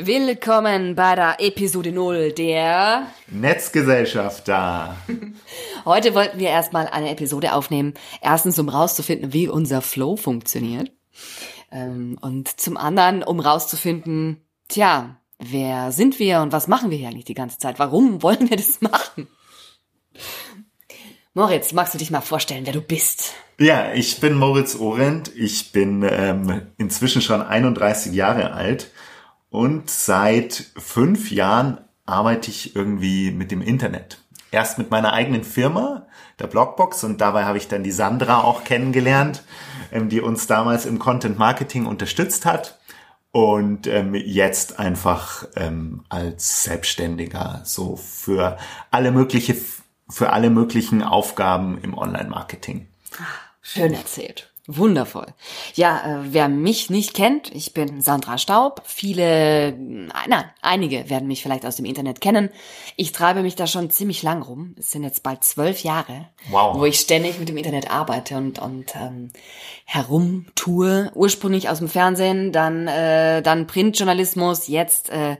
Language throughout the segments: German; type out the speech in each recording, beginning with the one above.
Willkommen bei der Episode 0 der Netzgesellschaft da. Heute wollten wir erstmal eine Episode aufnehmen. Erstens, um rauszufinden, wie unser Flow funktioniert. Ähm, und zum anderen, um rauszufinden, tja, wer sind wir und was machen wir hier eigentlich die ganze Zeit? Warum wollen wir das machen? Moritz, magst du dich mal vorstellen, wer du bist? Ja, ich bin Moritz Orent. Ich bin ähm, inzwischen schon 31 Jahre alt und seit fünf Jahren arbeite ich irgendwie mit dem Internet. Erst mit meiner eigenen Firma, der Blogbox, und dabei habe ich dann die Sandra auch kennengelernt, ähm, die uns damals im Content Marketing unterstützt hat. Und ähm, jetzt einfach ähm, als Selbstständiger so für alle mögliche, für alle möglichen Aufgaben im Online-Marketing. Schön erzählt. Wundervoll. Ja, äh, wer mich nicht kennt, ich bin Sandra Staub. Viele, nein, einige werden mich vielleicht aus dem Internet kennen. Ich treibe mich da schon ziemlich lang rum. Es sind jetzt bald zwölf Jahre, wow. wo ich ständig mit dem Internet arbeite und, und ähm, herumtue. Ursprünglich aus dem Fernsehen, dann, äh, dann Printjournalismus, jetzt äh,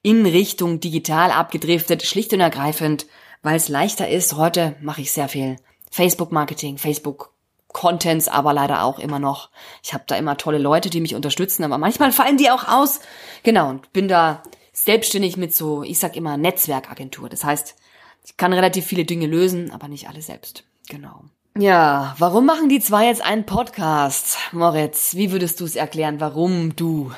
in Richtung digital abgedriftet, schlicht und ergreifend, weil es leichter ist. Heute mache ich sehr viel Facebook-Marketing, Facebook Contents aber leider auch immer noch. Ich habe da immer tolle Leute, die mich unterstützen, aber manchmal fallen die auch aus. Genau, und bin da selbstständig mit so, ich sag immer Netzwerkagentur. Das heißt, ich kann relativ viele Dinge lösen, aber nicht alle selbst. Genau. Ja, warum machen die zwei jetzt einen Podcast? Moritz, wie würdest du es erklären, warum du,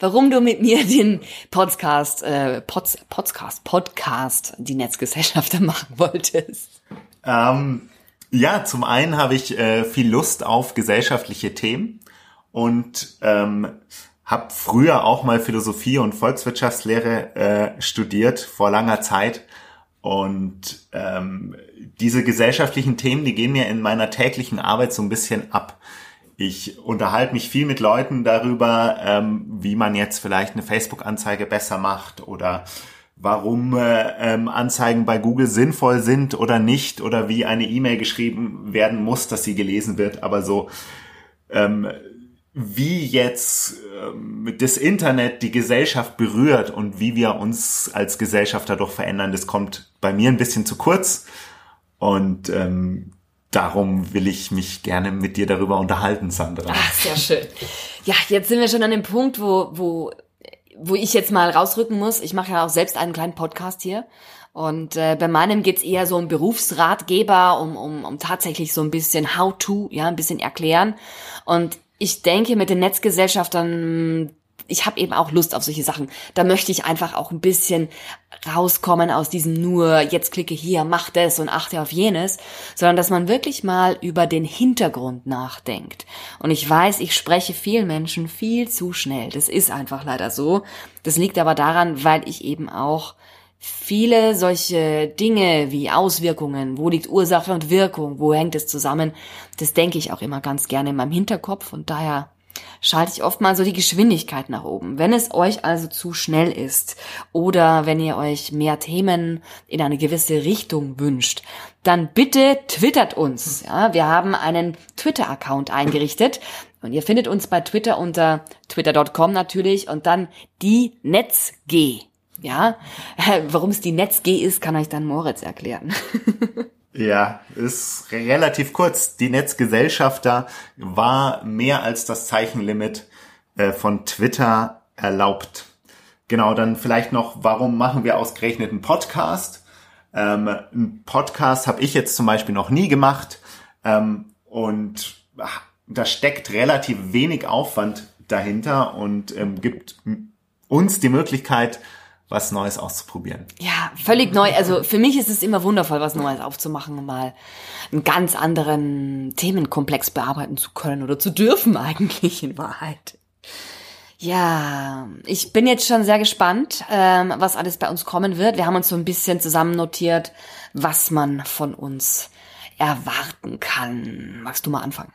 warum du mit mir den Podcast, äh, Pods, Podcast, Podcast, die Netzgesellschafter machen wolltest? Ähm, ja, zum einen habe ich äh, viel Lust auf gesellschaftliche Themen und ähm, habe früher auch mal Philosophie und Volkswirtschaftslehre äh, studiert vor langer Zeit und ähm, diese gesellschaftlichen Themen, die gehen mir in meiner täglichen Arbeit so ein bisschen ab. Ich unterhalte mich viel mit Leuten darüber, ähm, wie man jetzt vielleicht eine Facebook-Anzeige besser macht oder warum äh, ähm, Anzeigen bei Google sinnvoll sind oder nicht oder wie eine E-Mail geschrieben werden muss, dass sie gelesen wird, aber so ähm, wie jetzt ähm, das Internet die Gesellschaft berührt und wie wir uns als Gesellschaft dadurch verändern, das kommt bei mir ein bisschen zu kurz und ähm, darum will ich mich gerne mit dir darüber unterhalten, Sandra. Ach, sehr schön. Ja, jetzt sind wir schon an dem Punkt, wo, wo wo ich jetzt mal rausrücken muss, ich mache ja auch selbst einen kleinen Podcast hier. Und äh, bei meinem geht's eher so um Berufsratgeber, um, um, um tatsächlich so ein bisschen How-to, ja, ein bisschen erklären. Und ich denke, mit den Netzgesellschaftern ich habe eben auch Lust auf solche Sachen. Da möchte ich einfach auch ein bisschen rauskommen aus diesem nur, jetzt klicke hier, mach das und achte auf jenes, sondern dass man wirklich mal über den Hintergrund nachdenkt. Und ich weiß, ich spreche vielen Menschen viel zu schnell. Das ist einfach leider so. Das liegt aber daran, weil ich eben auch viele solche Dinge wie Auswirkungen, wo liegt Ursache und Wirkung, wo hängt es zusammen, das denke ich auch immer ganz gerne in meinem Hinterkopf und daher schalte ich oft mal so die Geschwindigkeit nach oben. Wenn es euch also zu schnell ist oder wenn ihr euch mehr Themen in eine gewisse Richtung wünscht, dann bitte twittert uns. Ja, wir haben einen Twitter-Account eingerichtet und ihr findet uns bei Twitter unter twitter.com natürlich und dann die NetzG. Ja, warum es die NetzG ist, kann euch dann Moritz erklären. Ja, ist relativ kurz. Die Netzgesellschafter war mehr als das Zeichenlimit äh, von Twitter erlaubt. Genau, dann vielleicht noch, warum machen wir ausgerechnet einen Podcast? Ähm, ein Podcast habe ich jetzt zum Beispiel noch nie gemacht ähm, und ach, da steckt relativ wenig Aufwand dahinter und ähm, gibt uns die Möglichkeit, was Neues auszuprobieren. Ja, völlig neu. Also für mich ist es immer wundervoll, was Neues aufzumachen und mal einen ganz anderen Themenkomplex bearbeiten zu können oder zu dürfen eigentlich in Wahrheit. Ja, ich bin jetzt schon sehr gespannt, ähm, was alles bei uns kommen wird. Wir haben uns so ein bisschen zusammen notiert, was man von uns erwarten kann. Magst du mal anfangen?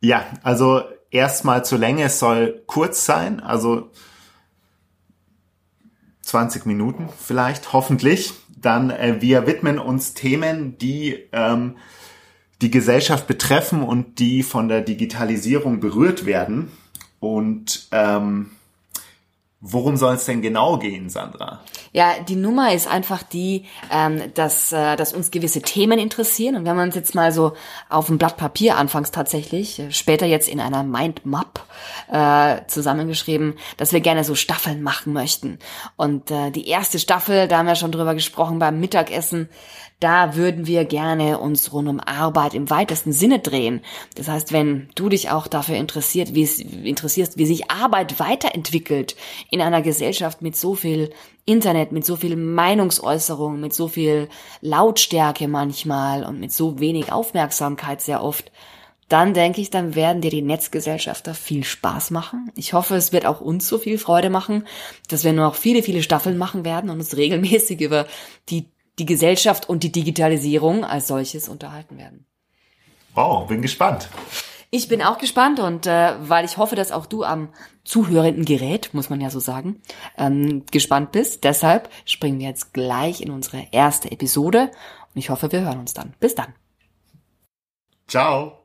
Ja, also erstmal zur Länge, es soll kurz sein. Also 20 Minuten vielleicht, hoffentlich. Dann äh, wir widmen uns Themen, die ähm, die Gesellschaft betreffen und die von der Digitalisierung berührt werden. Und ähm, Worum soll es denn genau gehen, Sandra? Ja, die Nummer ist einfach die, ähm, dass, äh, dass uns gewisse Themen interessieren. Und wenn man uns jetzt mal so auf dem Blatt Papier anfangs tatsächlich, äh, später jetzt in einer Mindmap äh, zusammengeschrieben, dass wir gerne so Staffeln machen möchten. Und äh, die erste Staffel, da haben wir schon drüber gesprochen beim Mittagessen, da würden wir gerne uns rund um Arbeit im weitesten Sinne drehen. Das heißt, wenn du dich auch dafür interessiert, wie es, interessierst, wie sich Arbeit weiterentwickelt in einer Gesellschaft mit so viel Internet, mit so viel Meinungsäußerung, mit so viel Lautstärke manchmal und mit so wenig Aufmerksamkeit sehr oft, dann denke ich, dann werden dir die Netzgesellschafter viel Spaß machen. Ich hoffe, es wird auch uns so viel Freude machen, dass wir noch viele, viele Staffeln machen werden und uns regelmäßig über die die Gesellschaft und die Digitalisierung als solches unterhalten werden. Wow, bin gespannt. Ich bin auch gespannt und äh, weil ich hoffe, dass auch du am zuhörenden Gerät, muss man ja so sagen, ähm, gespannt bist. Deshalb springen wir jetzt gleich in unsere erste Episode und ich hoffe, wir hören uns dann. Bis dann. Ciao.